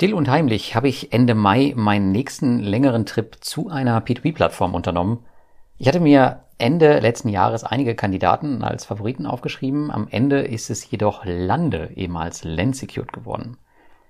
Still und heimlich habe ich Ende Mai meinen nächsten längeren Trip zu einer P2P-Plattform unternommen. Ich hatte mir Ende letzten Jahres einige Kandidaten als Favoriten aufgeschrieben. Am Ende ist es jedoch Lande, ehemals Lensecured geworden.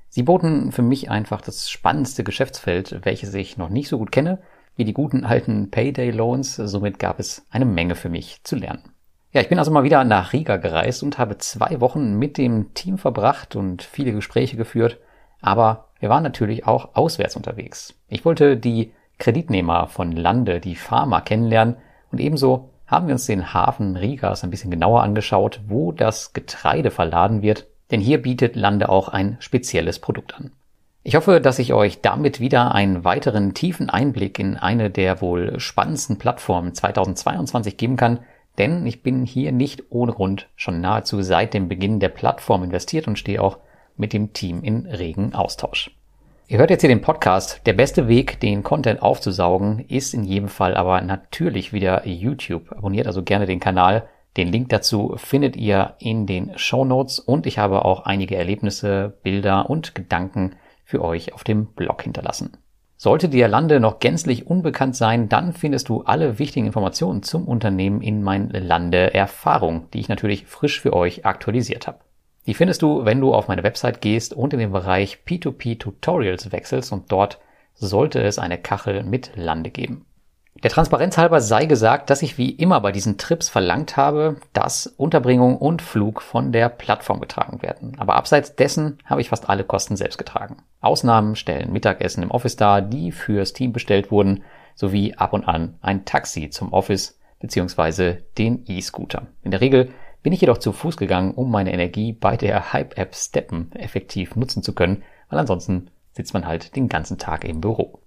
Sie boten für mich einfach das spannendste Geschäftsfeld, welches ich noch nicht so gut kenne, wie die guten alten Payday Loans. Somit gab es eine Menge für mich zu lernen. Ja, ich bin also mal wieder nach Riga gereist und habe zwei Wochen mit dem Team verbracht und viele Gespräche geführt. Aber wir waren natürlich auch auswärts unterwegs. Ich wollte die Kreditnehmer von Lande, die Pharma, kennenlernen und ebenso haben wir uns den Hafen Rigas ein bisschen genauer angeschaut, wo das Getreide verladen wird, denn hier bietet Lande auch ein spezielles Produkt an. Ich hoffe, dass ich euch damit wieder einen weiteren tiefen Einblick in eine der wohl spannendsten Plattformen 2022 geben kann, denn ich bin hier nicht ohne Grund schon nahezu seit dem Beginn der Plattform investiert und stehe auch mit dem Team in regen Austausch. Ihr hört jetzt hier den Podcast. Der beste Weg, den Content aufzusaugen, ist in jedem Fall aber natürlich wieder YouTube. Abonniert also gerne den Kanal. Den Link dazu findet ihr in den Show Notes und ich habe auch einige Erlebnisse, Bilder und Gedanken für euch auf dem Blog hinterlassen. Sollte dir Lande noch gänzlich unbekannt sein, dann findest du alle wichtigen Informationen zum Unternehmen in mein Lande Erfahrung, die ich natürlich frisch für euch aktualisiert habe. Die findest du, wenn du auf meine Website gehst und in den Bereich P2P Tutorials wechselst und dort sollte es eine Kachel mit Lande geben. Der Transparenz halber sei gesagt, dass ich wie immer bei diesen Trips verlangt habe, dass Unterbringung und Flug von der Plattform getragen werden. Aber abseits dessen habe ich fast alle Kosten selbst getragen. Ausnahmen stellen Mittagessen im Office dar, die fürs Team bestellt wurden, sowie ab und an ein Taxi zum Office bzw. den E-Scooter. In der Regel bin ich jedoch zu Fuß gegangen, um meine Energie bei der Hype-App Steppen effektiv nutzen zu können, weil ansonsten sitzt man halt den ganzen Tag im Büro.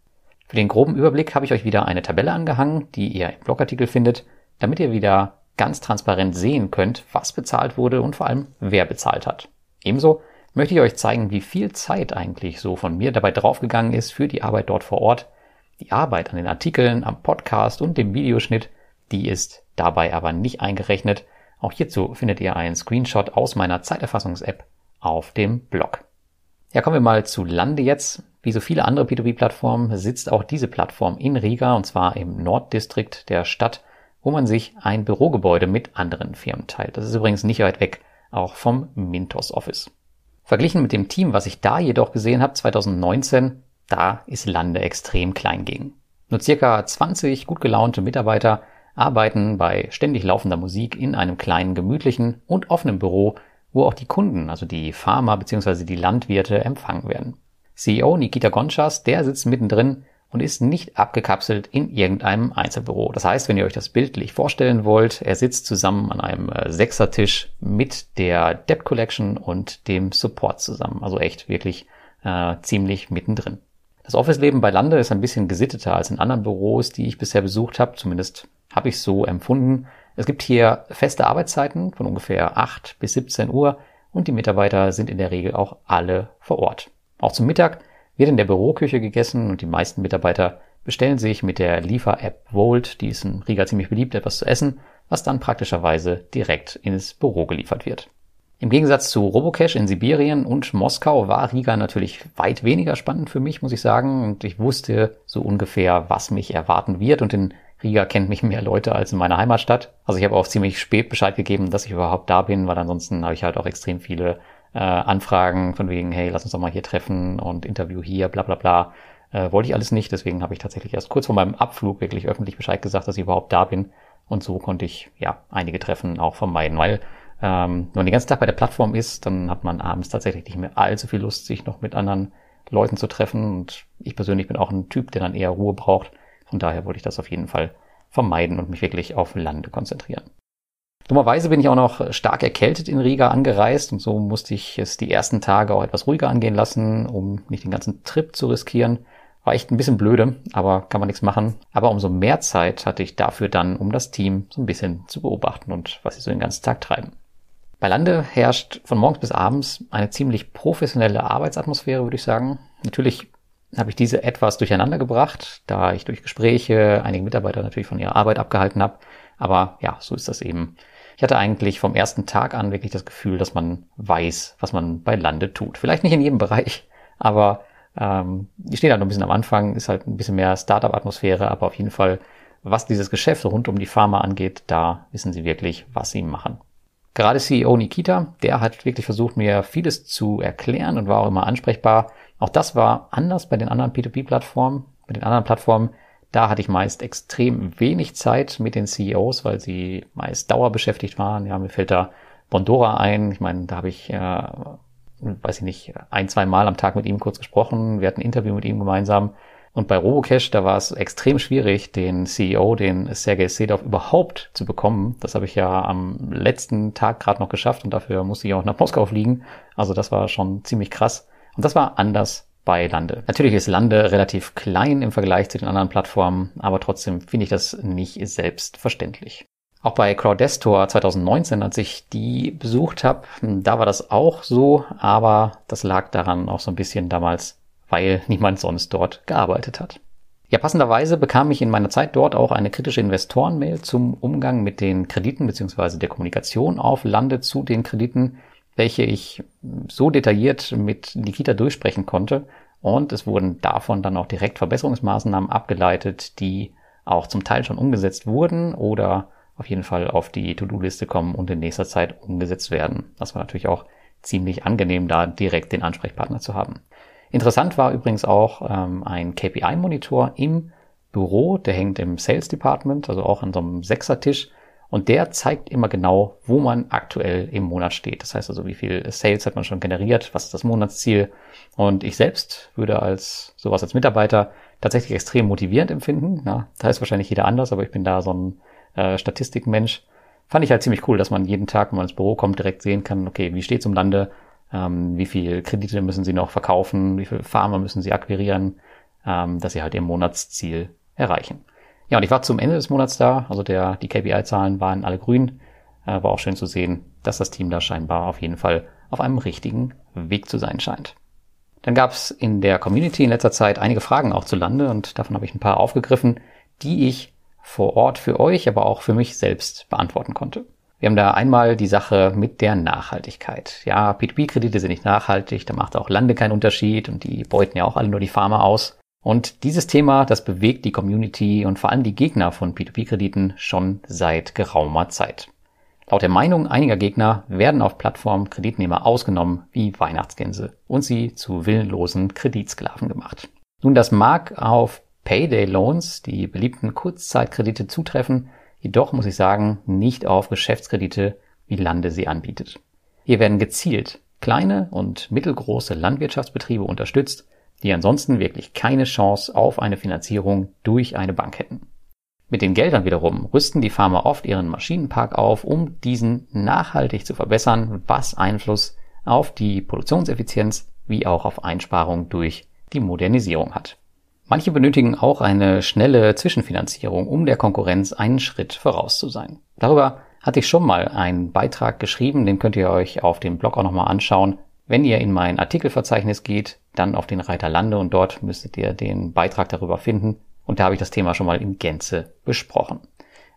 Für den groben Überblick habe ich euch wieder eine Tabelle angehangen, die ihr im Blogartikel findet, damit ihr wieder ganz transparent sehen könnt, was bezahlt wurde und vor allem wer bezahlt hat. Ebenso möchte ich euch zeigen, wie viel Zeit eigentlich so von mir dabei draufgegangen ist für die Arbeit dort vor Ort. Die Arbeit an den Artikeln, am Podcast und dem Videoschnitt, die ist dabei aber nicht eingerechnet auch hierzu findet ihr einen Screenshot aus meiner Zeiterfassungs-App auf dem Blog. Ja, kommen wir mal zu Lande jetzt. Wie so viele andere P2P-Plattformen sitzt auch diese Plattform in Riga und zwar im Norddistrikt der Stadt, wo man sich ein Bürogebäude mit anderen Firmen teilt. Das ist übrigens nicht weit weg, auch vom Mintos Office. Verglichen mit dem Team, was ich da jedoch gesehen habe, 2019, da ist Lande extrem klein gegen. Nur circa 20 gut gelaunte Mitarbeiter arbeiten bei ständig laufender Musik in einem kleinen, gemütlichen und offenen Büro, wo auch die Kunden, also die Farmer bzw. die Landwirte empfangen werden. CEO Nikita Gonchas, der sitzt mittendrin und ist nicht abgekapselt in irgendeinem Einzelbüro. Das heißt, wenn ihr euch das bildlich vorstellen wollt, er sitzt zusammen an einem äh, Sechsertisch mit der Debt Collection und dem Support zusammen. Also echt wirklich äh, ziemlich mittendrin. Das Office-Leben bei Lande ist ein bisschen gesitteter als in anderen Büros, die ich bisher besucht habe, zumindest habe ich so empfunden. Es gibt hier feste Arbeitszeiten von ungefähr 8 bis 17 Uhr und die Mitarbeiter sind in der Regel auch alle vor Ort. Auch zum Mittag wird in der Büroküche gegessen und die meisten Mitarbeiter bestellen sich mit der Liefer-App Volt, die ist in Riga ziemlich beliebt, etwas zu essen, was dann praktischerweise direkt ins Büro geliefert wird. Im Gegensatz zu Robocash in Sibirien und Moskau war Riga natürlich weit weniger spannend für mich, muss ich sagen. Und ich wusste so ungefähr, was mich erwarten wird. Und in Riga kennt mich mehr Leute als in meiner Heimatstadt. Also ich habe auch ziemlich spät Bescheid gegeben, dass ich überhaupt da bin, weil ansonsten habe ich halt auch extrem viele äh, Anfragen von wegen, hey, lass uns doch mal hier treffen und Interview hier, bla bla bla. Äh, wollte ich alles nicht, deswegen habe ich tatsächlich erst kurz vor meinem Abflug wirklich öffentlich Bescheid gesagt, dass ich überhaupt da bin. Und so konnte ich ja einige Treffen auch vermeiden, weil ähm, wenn man den ganzen Tag bei der Plattform ist, dann hat man abends tatsächlich nicht mehr allzu viel Lust, sich noch mit anderen Leuten zu treffen. Und ich persönlich bin auch ein Typ, der dann eher Ruhe braucht. Von daher wollte ich das auf jeden Fall vermeiden und mich wirklich auf Lande konzentrieren. Dummerweise bin ich auch noch stark erkältet in Riga angereist und so musste ich es die ersten Tage auch etwas ruhiger angehen lassen, um nicht den ganzen Trip zu riskieren. War echt ein bisschen blöde, aber kann man nichts machen. Aber umso mehr Zeit hatte ich dafür dann, um das Team so ein bisschen zu beobachten und was sie so den ganzen Tag treiben. Bei Lande herrscht von morgens bis abends eine ziemlich professionelle Arbeitsatmosphäre, würde ich sagen. Natürlich habe ich diese etwas durcheinander gebracht, da ich durch Gespräche einige Mitarbeiter natürlich von ihrer Arbeit abgehalten habe. Aber ja, so ist das eben. Ich hatte eigentlich vom ersten Tag an wirklich das Gefühl, dass man weiß, was man bei Lande tut. Vielleicht nicht in jedem Bereich, aber Ähm, die stehen halt noch ein bisschen am Anfang, ist halt ein bisschen mehr Startup-Atmosphäre, aber auf jeden Fall, was dieses Geschäft rund um die Pharma angeht, da wissen sie wirklich, was sie machen. Gerade CEO Nikita, der hat wirklich versucht, mir vieles zu erklären und war auch immer ansprechbar. Auch das war anders bei den anderen P2P-Plattformen. Bei den anderen Plattformen, da hatte ich meist extrem wenig Zeit mit den CEOs, weil sie meist dauerbeschäftigt waren. Ja, mir fällt da Bondora ein. Ich meine, da habe ich, äh, weiß ich nicht, ein, zwei Mal am Tag mit ihm kurz gesprochen. Wir hatten ein Interview mit ihm gemeinsam. Und bei Robocash, da war es extrem schwierig, den CEO, den Sergei Sedov, überhaupt zu bekommen. Das habe ich ja am letzten Tag gerade noch geschafft und dafür musste ich auch nach Moskau fliegen. Also das war schon ziemlich krass. Und das war anders bei Lande. Natürlich ist Lande relativ klein im Vergleich zu den anderen Plattformen, aber trotzdem finde ich das nicht selbstverständlich. Auch bei Crowdestor 2019, als ich die besucht habe, da war das auch so, aber das lag daran auch so ein bisschen damals, weil niemand sonst dort gearbeitet hat. Ja, passenderweise bekam ich in meiner Zeit dort auch eine kritische Investorenmail zum Umgang mit den Krediten bzw. der Kommunikation auf Lande zu den Krediten, welche ich so detailliert mit Nikita durchsprechen konnte. Und es wurden davon dann auch direkt Verbesserungsmaßnahmen abgeleitet, die auch zum Teil schon umgesetzt wurden oder auf jeden Fall auf die To-Do-Liste kommen und in nächster Zeit umgesetzt werden. Das war natürlich auch ziemlich angenehm, da direkt den Ansprechpartner zu haben. Interessant war übrigens auch ähm, ein KPI-Monitor im Büro, der hängt im Sales Department, also auch an so einem Sechsertisch. Und der zeigt immer genau, wo man aktuell im Monat steht. Das heißt also, wie viel Sales hat man schon generiert, was ist das Monatsziel. Und ich selbst würde als sowas als Mitarbeiter tatsächlich extrem motivierend empfinden. Ja, da ist wahrscheinlich jeder anders, aber ich bin da so ein äh, Statistikmensch. Fand ich halt ziemlich cool, dass man jeden Tag, wenn man ins Büro kommt, direkt sehen kann, okay, wie steht's im Lande, ähm, wie viel Kredite müssen sie noch verkaufen, wie viel Farmer müssen sie akquirieren, ähm, dass sie halt ihr Monatsziel erreichen. Ja, und ich war zum Ende des Monats da, also der, die KPI-Zahlen waren alle grün. Äh, war auch schön zu sehen, dass das Team da scheinbar auf jeden Fall auf einem richtigen Weg zu sein scheint. Dann gab es in der Community in letzter Zeit einige Fragen auch zu Lande und davon habe ich ein paar aufgegriffen, die ich vor Ort für euch, aber auch für mich selbst beantworten konnte. Wir haben da einmal die Sache mit der Nachhaltigkeit. Ja, P2P-Kredite sind nicht nachhaltig, da macht auch Lande keinen Unterschied und die beuten ja auch alle nur die Pharma aus. Und dieses Thema, das bewegt die Community und vor allem die Gegner von P2P-Krediten schon seit geraumer Zeit. Laut der Meinung einiger Gegner werden auf Plattformen Kreditnehmer ausgenommen wie Weihnachtsgänse und sie zu willenlosen Kreditsklaven gemacht. Nun, das mag auf Payday Loans, die beliebten Kurzzeitkredite zutreffen, jedoch muss ich sagen, nicht auf Geschäftskredite, wie Lande sie anbietet. Hier werden gezielt kleine und mittelgroße Landwirtschaftsbetriebe unterstützt, die ansonsten wirklich keine Chance auf eine Finanzierung durch eine Bank hätten. Mit den Geldern wiederum rüsten die Farmer oft ihren Maschinenpark auf, um diesen nachhaltig zu verbessern, was Einfluss auf die Produktionseffizienz wie auch auf Einsparung durch die Modernisierung hat. Manche benötigen auch eine schnelle Zwischenfinanzierung, um der Konkurrenz einen Schritt voraus zu sein. Darüber hatte ich schon mal einen Beitrag geschrieben, den könnt ihr euch auf dem Blog auch nochmal anschauen. Wenn ihr in mein Artikelverzeichnis geht, dann auf den Reiter Lande und dort müsstet ihr den Beitrag darüber finden. Und da habe ich das Thema schon mal in Gänze besprochen.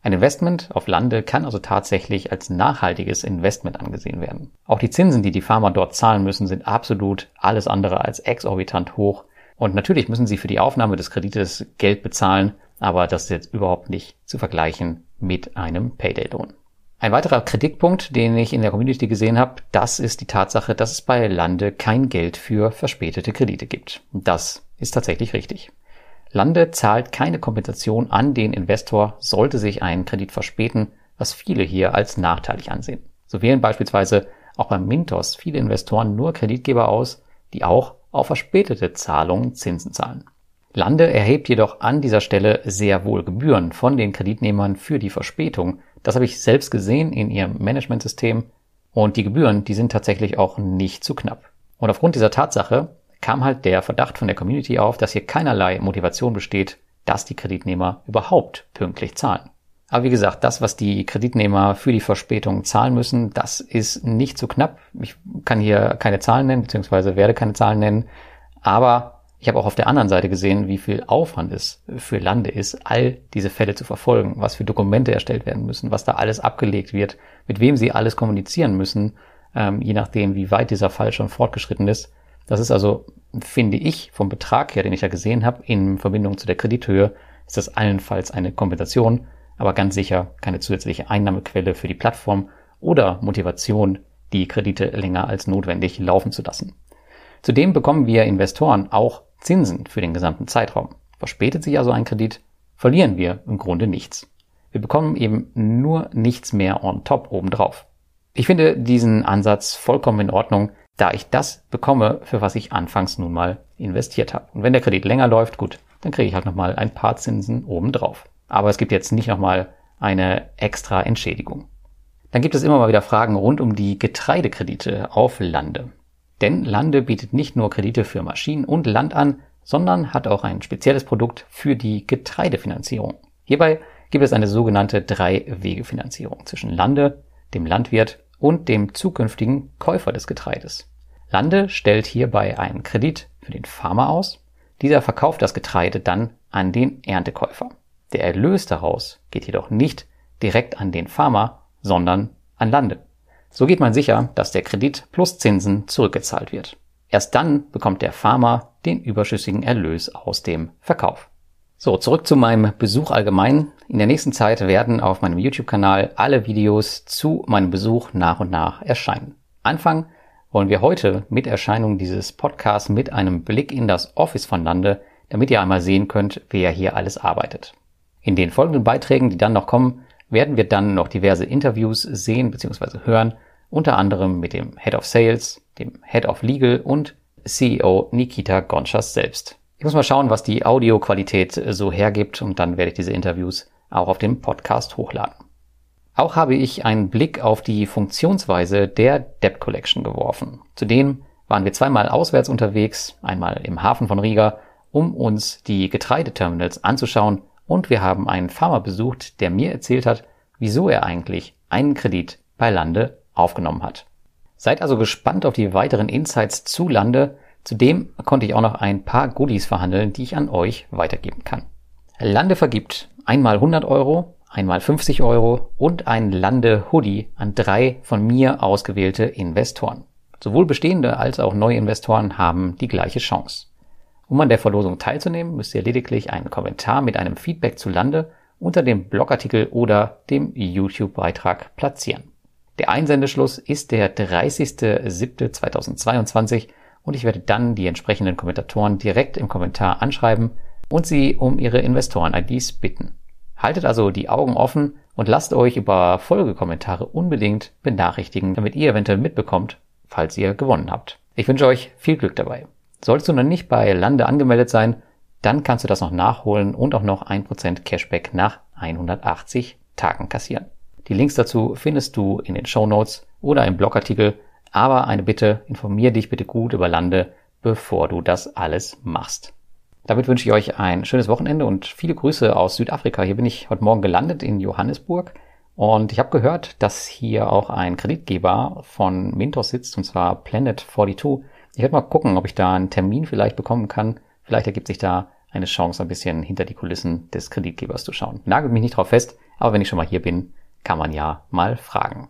Ein Investment auf Lande kann also tatsächlich als nachhaltiges Investment angesehen werden. Auch die Zinsen, die die Farmer dort zahlen müssen, sind absolut alles andere als exorbitant hoch. Und natürlich müssen sie für die Aufnahme des Kredites Geld bezahlen, aber das ist jetzt überhaupt nicht zu vergleichen mit einem Payday-Lohn. Ein weiterer Kritikpunkt, den ich in der Community gesehen habe, das ist die Tatsache, dass es bei Lande kein Geld für verspätete Kredite gibt. Das ist tatsächlich richtig. Lande zahlt keine Kompensation an den Investor, sollte sich ein Kredit verspäten, was viele hier als nachteilig ansehen. So wählen beispielsweise auch beim Mintos viele Investoren nur Kreditgeber aus, die auch auf verspätete Zahlungen Zinsen zahlen. Lande erhebt jedoch an dieser Stelle sehr wohl Gebühren von den Kreditnehmern für die Verspätung, das habe ich selbst gesehen in ihrem Managementsystem. Und die Gebühren, die sind tatsächlich auch nicht zu knapp. Und aufgrund dieser Tatsache kam halt der Verdacht von der Community auf, dass hier keinerlei Motivation besteht, dass die Kreditnehmer überhaupt pünktlich zahlen. Aber wie gesagt, das, was die Kreditnehmer für die Verspätung zahlen müssen, das ist nicht zu knapp. Ich kann hier keine Zahlen nennen, beziehungsweise werde keine Zahlen nennen. Aber ich habe auch auf der anderen Seite gesehen, wie viel Aufwand es für Lande ist, all diese Fälle zu verfolgen, was für Dokumente erstellt werden müssen, was da alles abgelegt wird, mit wem sie alles kommunizieren müssen, ähm, je nachdem, wie weit dieser Fall schon fortgeschritten ist. Das ist also, finde ich, vom Betrag her, den ich da gesehen habe, in Verbindung zu der Kredithöhe, ist das allenfalls eine Kompensation, aber ganz sicher keine zusätzliche Einnahmequelle für die Plattform oder Motivation, die Kredite länger als notwendig laufen zu lassen. Zudem bekommen wir Investoren auch Zinsen für den gesamten Zeitraum. Verspätet sich also ein Kredit, verlieren wir im Grunde nichts. Wir bekommen eben nur nichts mehr on top obendrauf. Ich finde diesen Ansatz vollkommen in Ordnung, da ich das bekomme, für was ich anfangs nun mal investiert habe. Und wenn der Kredit länger läuft, gut, dann kriege ich halt nochmal ein paar Zinsen obendrauf. Aber es gibt jetzt nicht nochmal eine extra Entschädigung. Dann gibt es immer mal wieder Fragen rund um die Getreidekredite auf Lande. Denn Lande bietet nicht nur Kredite für Maschinen und Land an, sondern hat auch ein spezielles Produkt für die Getreidefinanzierung. Hierbei gibt es eine sogenannte Drei-Wege-Finanzierung zwischen Lande, dem Landwirt und dem zukünftigen Käufer des Getreides. Lande stellt hierbei einen Kredit für den Farmer aus. Dieser verkauft das Getreide dann an den Erntekäufer. Der Erlös daraus geht jedoch nicht direkt an den Farmer, sondern an Lande. So geht man sicher, dass der Kredit plus Zinsen zurückgezahlt wird. Erst dann bekommt der Farmer den überschüssigen Erlös aus dem Verkauf. So, zurück zu meinem Besuch allgemein. In der nächsten Zeit werden auf meinem YouTube-Kanal alle Videos zu meinem Besuch nach und nach erscheinen. Anfangen wollen wir heute mit Erscheinung dieses Podcasts mit einem Blick in das Office von Lande, damit ihr einmal sehen könnt, wer hier alles arbeitet. In den folgenden Beiträgen, die dann noch kommen, werden wir dann noch diverse Interviews sehen bzw. hören, unter anderem mit dem Head of Sales, dem Head of Legal und CEO Nikita Gonchas selbst. Ich muss mal schauen, was die Audioqualität so hergibt und dann werde ich diese Interviews auch auf dem Podcast hochladen. Auch habe ich einen Blick auf die Funktionsweise der Debt Collection geworfen. Zudem waren wir zweimal auswärts unterwegs, einmal im Hafen von Riga, um uns die Getreideterminals anzuschauen und wir haben einen Farmer besucht, der mir erzählt hat, wieso er eigentlich einen Kredit bei Lande aufgenommen hat. Seid also gespannt auf die weiteren Insights zu Lande Zudem konnte ich auch noch ein paar Goodies verhandeln, die ich an euch weitergeben kann. Lande vergibt einmal 100 Euro, einmal 50 Euro und ein Lande-Hoodie an drei von mir ausgewählte Investoren. Sowohl bestehende als auch neue Investoren haben die gleiche Chance. Um an der Verlosung teilzunehmen, müsst ihr lediglich einen Kommentar mit einem Feedback zu Lande unter dem Blogartikel oder dem YouTube-Beitrag platzieren. Der Einsendeschluss ist der 30.07.2022 und ich werde dann die entsprechenden Kommentatoren direkt im Kommentar anschreiben und sie um ihre Investoren-IDs bitten. Haltet also die Augen offen und lasst euch über Folgekommentare unbedingt benachrichtigen, damit ihr eventuell mitbekommt, falls ihr gewonnen habt. Ich wünsche euch viel Glück dabei. Solltest du noch nicht bei Lande angemeldet sein, dann kannst du das noch nachholen und auch noch 1% Cashback nach 180 Tagen kassieren. Die Links dazu findest du in den Show Notes oder im Blogartikel aber eine Bitte, informier dich bitte gut über Lande, bevor du das alles machst. Damit wünsche ich euch ein schönes Wochenende und viele Grüße aus Südafrika. Hier bin ich heute Morgen gelandet in Johannesburg und ich habe gehört, dass hier auch ein Kreditgeber von Mintos sitzt und zwar Planet 42. Ich werde mal gucken, ob ich da einen Termin vielleicht bekommen kann. Vielleicht ergibt sich da eine Chance, ein bisschen hinter die Kulissen des Kreditgebers zu schauen. Nagelt mich nicht drauf fest, aber wenn ich schon mal hier bin, kann man ja mal fragen.